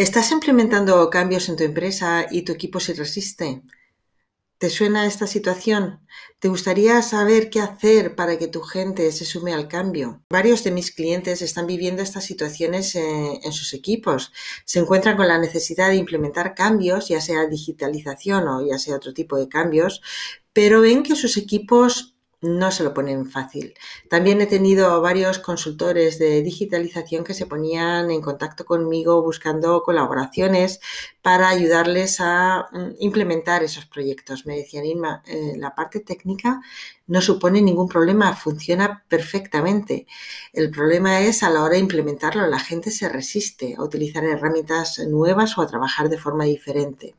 ¿Estás implementando cambios en tu empresa y tu equipo se resiste? ¿Te suena esta situación? ¿Te gustaría saber qué hacer para que tu gente se sume al cambio? Varios de mis clientes están viviendo estas situaciones en, en, sus equipos. Se encuentran con la necesidad de implementar cambios, ya sea digitalización o ya sea otro tipo de cambios, pero ven que sus equipos no se lo ponen fácil. También he tenido varios consultores de digitalización que se ponían en contacto conmigo buscando colaboraciones para ayudarles a mm, implementar esos proyectos. Me decían, Inma, eh, la parte técnica no supone ningún problema, funciona perfectamente. El problema es a la hora de implementarlo, la gente se resiste a utilizar herramientas nuevas o a trabajar de forma diferente.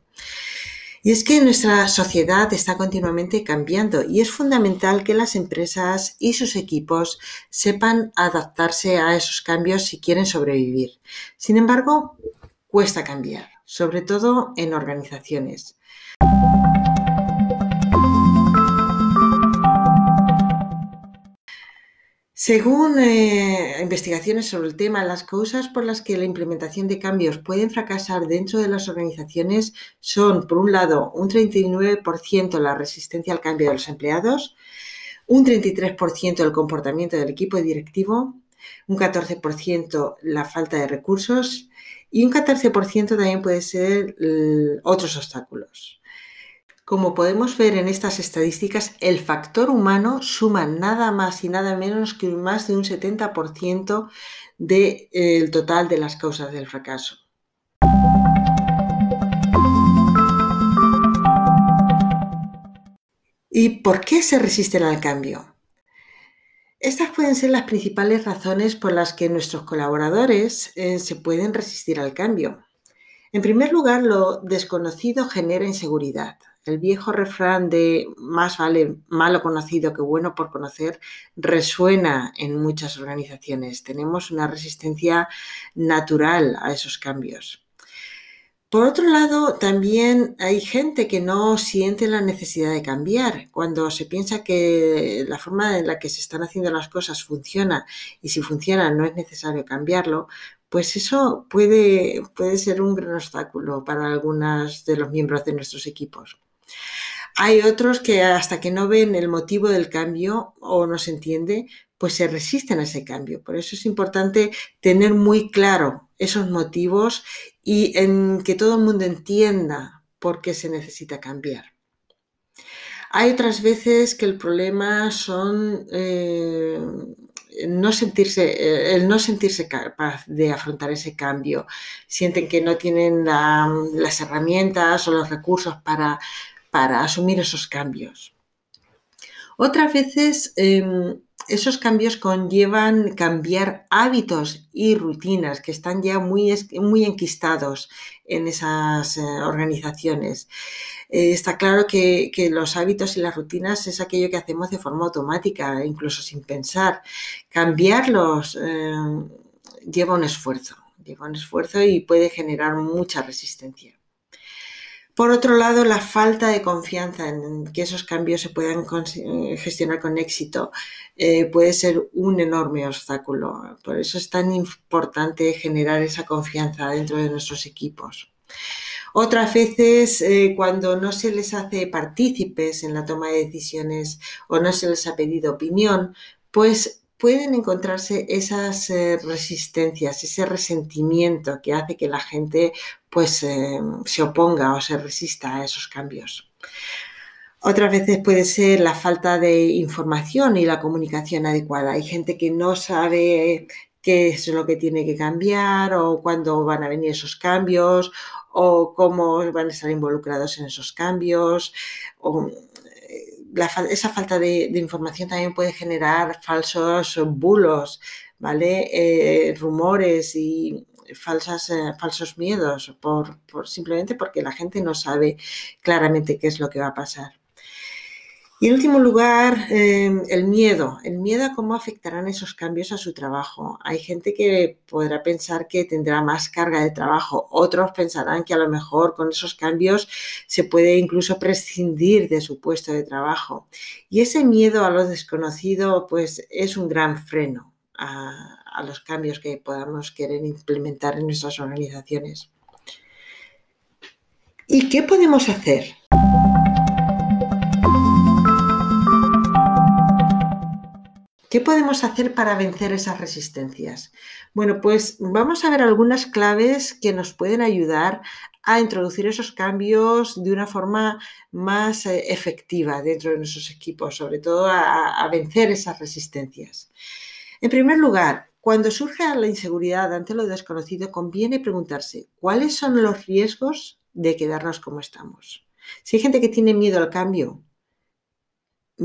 Y es que nuestra sociedad está continuamente cambiando y es fundamental que las empresas y sus equipos sepan adaptarse a esos cambios si quieren sobrevivir. Sin embargo, cuesta cambiar, sobre todo en organizaciones. Según eh, investigaciones sobre el tema, las causas por las que la implementación de cambios pueden fracasar dentro de las organizaciones son, por un lado, un 39% la resistencia al cambio de los empleados, un 33% el comportamiento del equipo directivo, un 14% la falta de recursos y un 14% también puede ser otros obstáculos. Como podemos ver en estas estadísticas, el factor humano suma nada más y nada menos que más de un 70% del eh, total de las causas del fracaso. ¿Y por qué se resisten al cambio? Estas pueden ser las principales razones por las que nuestros colaboradores eh, se pueden resistir al cambio. En primer lugar, lo desconocido genera inseguridad. El viejo refrán de más vale malo conocido que bueno por conocer resuena en muchas organizaciones. Tenemos una resistencia natural a esos cambios. Por otro lado, también hay gente que no siente la necesidad de cambiar. Cuando se piensa que la forma en la que se están haciendo las cosas funciona y si funciona no es necesario cambiarlo, pues eso puede, puede ser un gran obstáculo para algunos de los miembros de nuestros equipos. Hay otros que hasta que no ven el motivo del cambio o no se entiende, pues se resisten a ese cambio. Por eso es importante tener muy claro esos motivos y que todo el mundo entienda por qué se necesita cambiar. Hay otras veces que el problema son eh, no sentirse, eh, el no sentirse capaz de afrontar ese cambio. Sienten que no tienen las herramientas o los recursos para para asumir esos cambios. Otras veces em, esos cambios conllevan cambiar hábitos y rutinas que están ya muy, muy enquistados en esas eh, organizaciones. Eh, está claro que, que, los hábitos y las rutinas es aquello que hacemos de forma automática, incluso sin pensar. Cambiarlos em, lleva un esfuerzo, lleva un esfuerzo y puede generar mucha resistencia. Por otro lado, la falta de confianza en que esos cambios se puedan eh, gestionar con éxito eh, puede ser un enorme obstáculo. Por eso es tan importante generar esa confianza dentro de nuestros equipos. Otras veces, eh, cuando no se les hace partícipes en la toma de decisiones o no se les ha pedido opinión, pues pueden encontrarse esas eh, resistencias, ese resentimiento que hace que la gente pues eh, se oponga o se resista a esos cambios. Otras veces puede ser la falta de información y la comunicación adecuada. Hay gente que no sabe qué es lo que tiene que cambiar o cuándo van a venir esos cambios o cómo van a estar involucrados en esos cambios. Eh, esa falta de, información también puede generar falsos bulos, ¿vale? Eh, rumores y falsas, eh, falsos miedos por, simplemente porque la gente no sabe claramente qué es lo que va a pasar. Y en último lugar, em, el miedo. El miedo a cómo afectarán esos cambios a su trabajo. Hay gente que podrá pensar que tendrá más carga de trabajo. Otros pensarán que a lo mejor con esos cambios se puede incluso prescindir de su puesto de trabajo. Y ese miedo a lo desconocido pues es un gran freno a, a los cambios que podamos querer implementar en nuestras organizaciones. ¿Y qué podemos hacer? ¿Qué podemos hacer para vencer esas resistencias? Bueno, pues vamos a ver algunas claves que nos pueden ayudar a introducir esos cambios de una forma más eh, efectiva dentro de nuestros equipos, sobre todo a, vencer esas resistencias. En primer lugar, cuando surge la inseguridad ante lo desconocido, conviene preguntarse cuáles son los riesgos de quedarnos como estamos. Si hay gente que tiene miedo al cambio,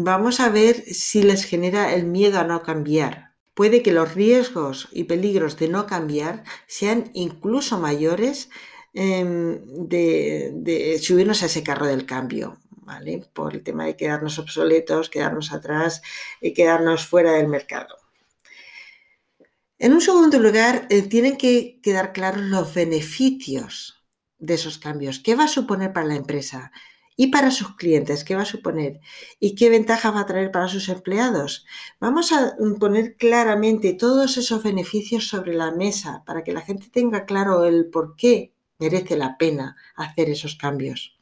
vamos a ver si les genera el miedo a no cambiar. Puede que los riesgos y peligros de no cambiar sean incluso mayores em, de, subirnos a ese carro del cambio, ¿vale? Por el tema de quedarnos obsoletos, quedarnos atrás y quedarnos fuera del mercado. En un segundo lugar, eh, tienen que quedar claros los beneficios de esos cambios. ¿Qué va a suponer para la empresa? Y para sus clientes, ¿qué va a suponer? ¿Y qué ventaja va a traer para sus empleados? Vamos a poner claramente todos esos beneficios sobre la mesa para que la gente tenga claro el por qué merece la pena hacer esos cambios.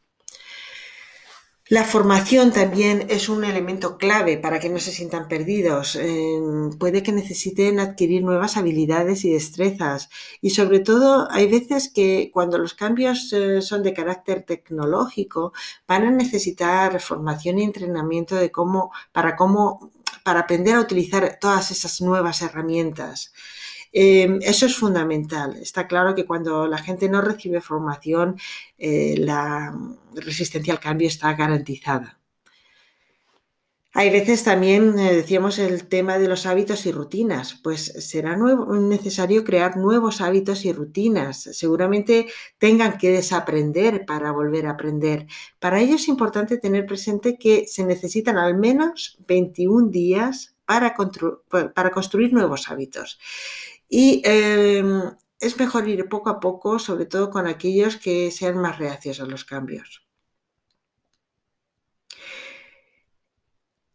La formación también es un elemento clave para que no se sientan perdidos. Em, puede que necesiten adquirir nuevas habilidades y destrezas. Y sobre todo, hay veces que cuando los cambios eh, son de carácter tecnológico, van a necesitar formación y entrenamiento de cómo, para cómo, para aprender a utilizar todas esas nuevas herramientas. Em, eso es fundamental. Está claro que cuando la gente no recibe formación, eh, la resistencia al cambio está garantizada. Hay veces también, eh, decíamos, el tema de los hábitos y rutinas. Pues será necesario crear nuevos hábitos y rutinas. Seguramente tengan que desaprender para volver a aprender. Para ello es importante tener presente que se necesitan al menos 21 días para, para construir nuevos hábitos. Y em, es mejor ir poco a poco, sobre todo con aquellos que sean más reacios a los cambios.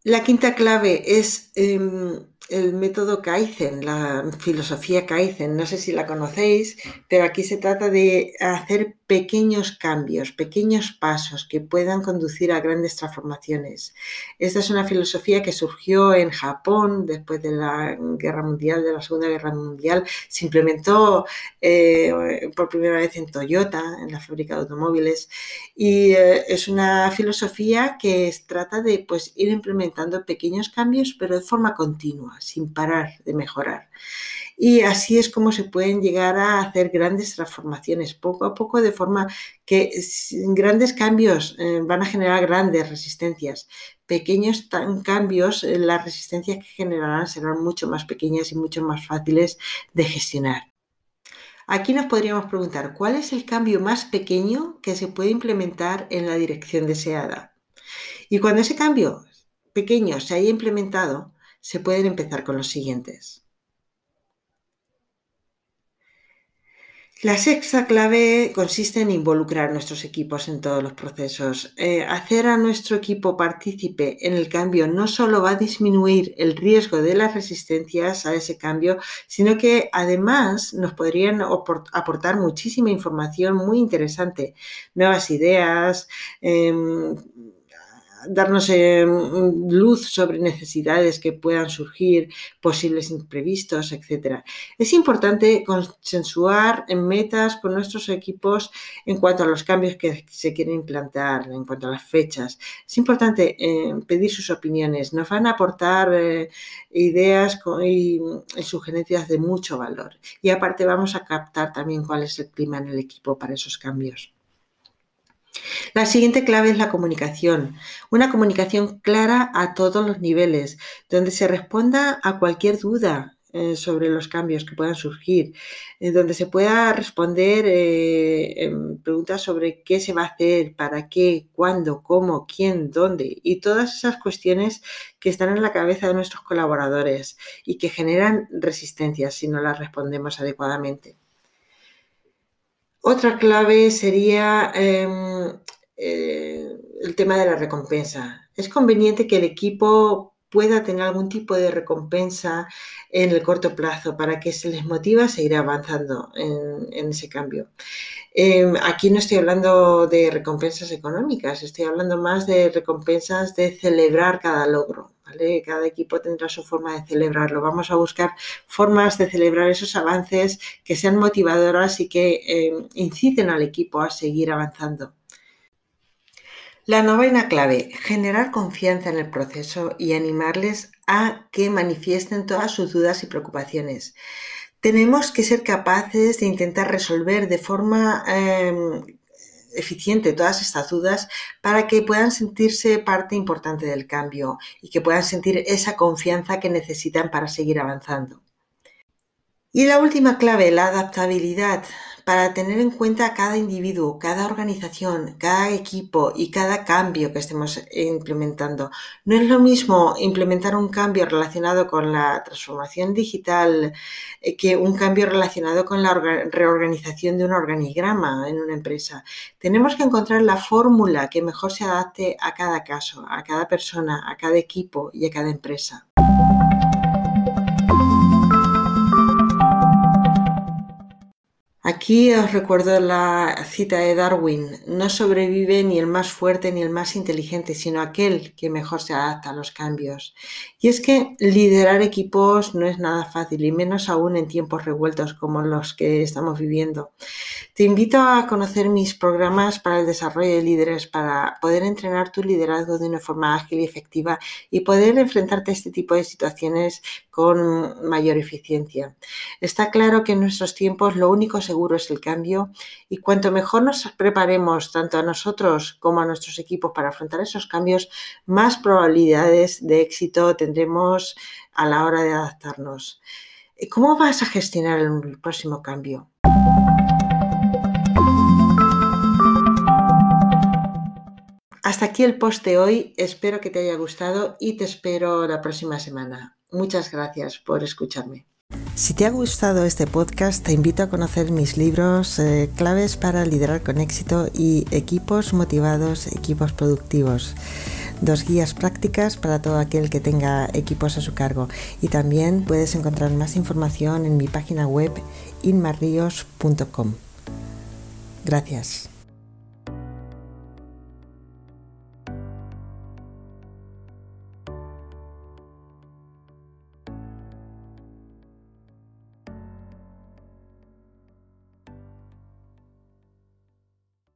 La quinta clave es em, el método Kaizen, la filosofía Kaizen. No sé si la conocéis, pero aquí se trata de hacer pequeños cambios, pequeños pasos que puedan conducir a grandes transformaciones. Esta es una filosofía que surgió en Japón después de la Guerra Mundial, de la Segunda Guerra Mundial. Se implementó eh, por primera vez en Toyota, en la fábrica de automóviles, y eh, es una filosofía que trata de pues, ir implementando pequeños cambios, pero de forma continua sin parar de mejorar. Y así es como se pueden llegar a hacer grandes transformaciones, poco a poco, de forma que grandes cambios eh, van a generar grandes resistencias. Pequeños cambios, eh, las resistencias que generarán serán mucho más pequeñas y mucho más fáciles de gestionar. Aquí nos podríamos preguntar, ¿cuál es el cambio más pequeño que se puede implementar en la dirección deseada? Y cuando ese cambio pequeño se haya implementado, se pueden empezar con los siguientes. La sexta clave consiste en involucrar nuestros equipos en todos los procesos. Eh, hacer a nuestro equipo partícipe en el cambio no solo va a disminuir el riesgo de las resistencias a ese cambio, sino que además nos podrían aportar muchísima información muy interesante, nuevas ideas, em, darnos eh, luz sobre necesidades que puedan surgir, posibles imprevistos, etc. Es importante consensuar en metas con nuestros equipos en cuanto a los cambios que se quieren implantar, en cuanto a las fechas. Es importante eh, pedir sus opiniones. Nos van a aportar eh, ideas y, y sugerencias de mucho valor. Y aparte vamos a captar también cuál es el clima en el equipo para esos cambios. La siguiente clave es la comunicación. Una comunicación clara a todos los niveles, donde se responda a cualquier duda eh, sobre los cambios que puedan surgir, eh, donde se pueda responder eh, preguntas sobre qué se va a hacer, para qué, cuándo, cómo, quién, dónde y todas esas cuestiones que están en la cabeza de nuestros colaboradores y que generan resistencia si no las respondemos adecuadamente. Otra clave sería em, el tema de la recompensa. Es conveniente que el equipo pueda tener algún tipo de recompensa en el corto plazo para que se les motive a seguir avanzando en, ese cambio. Em, aquí no estoy hablando de recompensas económicas, estoy hablando más de recompensas de celebrar cada logro. Cada equipo tendrá su forma de celebrarlo. Vamos a buscar formas de celebrar esos avances que sean motivadoras y que eh, inciten al equipo a seguir avanzando. La novena clave, generar confianza en el proceso y animarles a que manifiesten todas sus dudas y preocupaciones. Tenemos que ser capaces de intentar resolver de forma em, eficiente todas estas dudas para que puedan sentirse parte importante del cambio y que puedan sentir esa confianza que necesitan para seguir avanzando. Y la última clave, la adaptabilidad para tener en cuenta cada individuo, cada organización, cada equipo y cada cambio que estemos implementando. No es lo mismo implementar un cambio relacionado con la transformación digital eh, que un cambio relacionado con la reorganización de un organigrama en una empresa. Tenemos que encontrar la fórmula que mejor se adapte a cada caso, a cada persona, a cada equipo y a cada empresa. Aquí os recuerdo la cita de Darwin, no sobrevive ni el más fuerte ni el más inteligente, sino aquel que mejor se adapta a los cambios. Y es que liderar equipos no es nada fácil, y menos aún en tiempos revueltos como los que estamos viviendo. Te invito a conocer mis programas para el desarrollo de líderes, para poder entrenar tu liderazgo de una forma ágil y efectiva y poder enfrentarte a este tipo de situaciones con mayor eficiencia. Está claro que en nuestros tiempos lo único seguro es el cambio y cuanto mejor nos preparemos tanto a nosotros como a nuestros equipos para afrontar esos cambios, más probabilidades de éxito tendremos a la hora de adaptarnos. ¿Cómo vas a gestionar el próximo cambio? Hasta aquí el post de hoy, espero que te haya gustado y te espero la próxima semana. Muchas gracias por escucharme. Si te ha gustado este podcast, te invito a conocer mis libros eh, Claves para liderar con éxito y Equipos motivados, equipos productivos. Dos guías prácticas para todo aquel que tenga equipos a su cargo. Y también puedes encontrar más información en mi página web inmarrios.com. Gracias.